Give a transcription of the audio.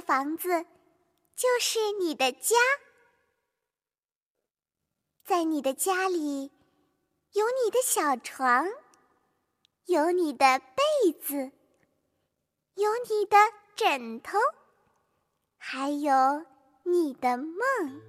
房子就是你的家。在你的家里有你的小床有你的被子有你的枕头还有你的梦。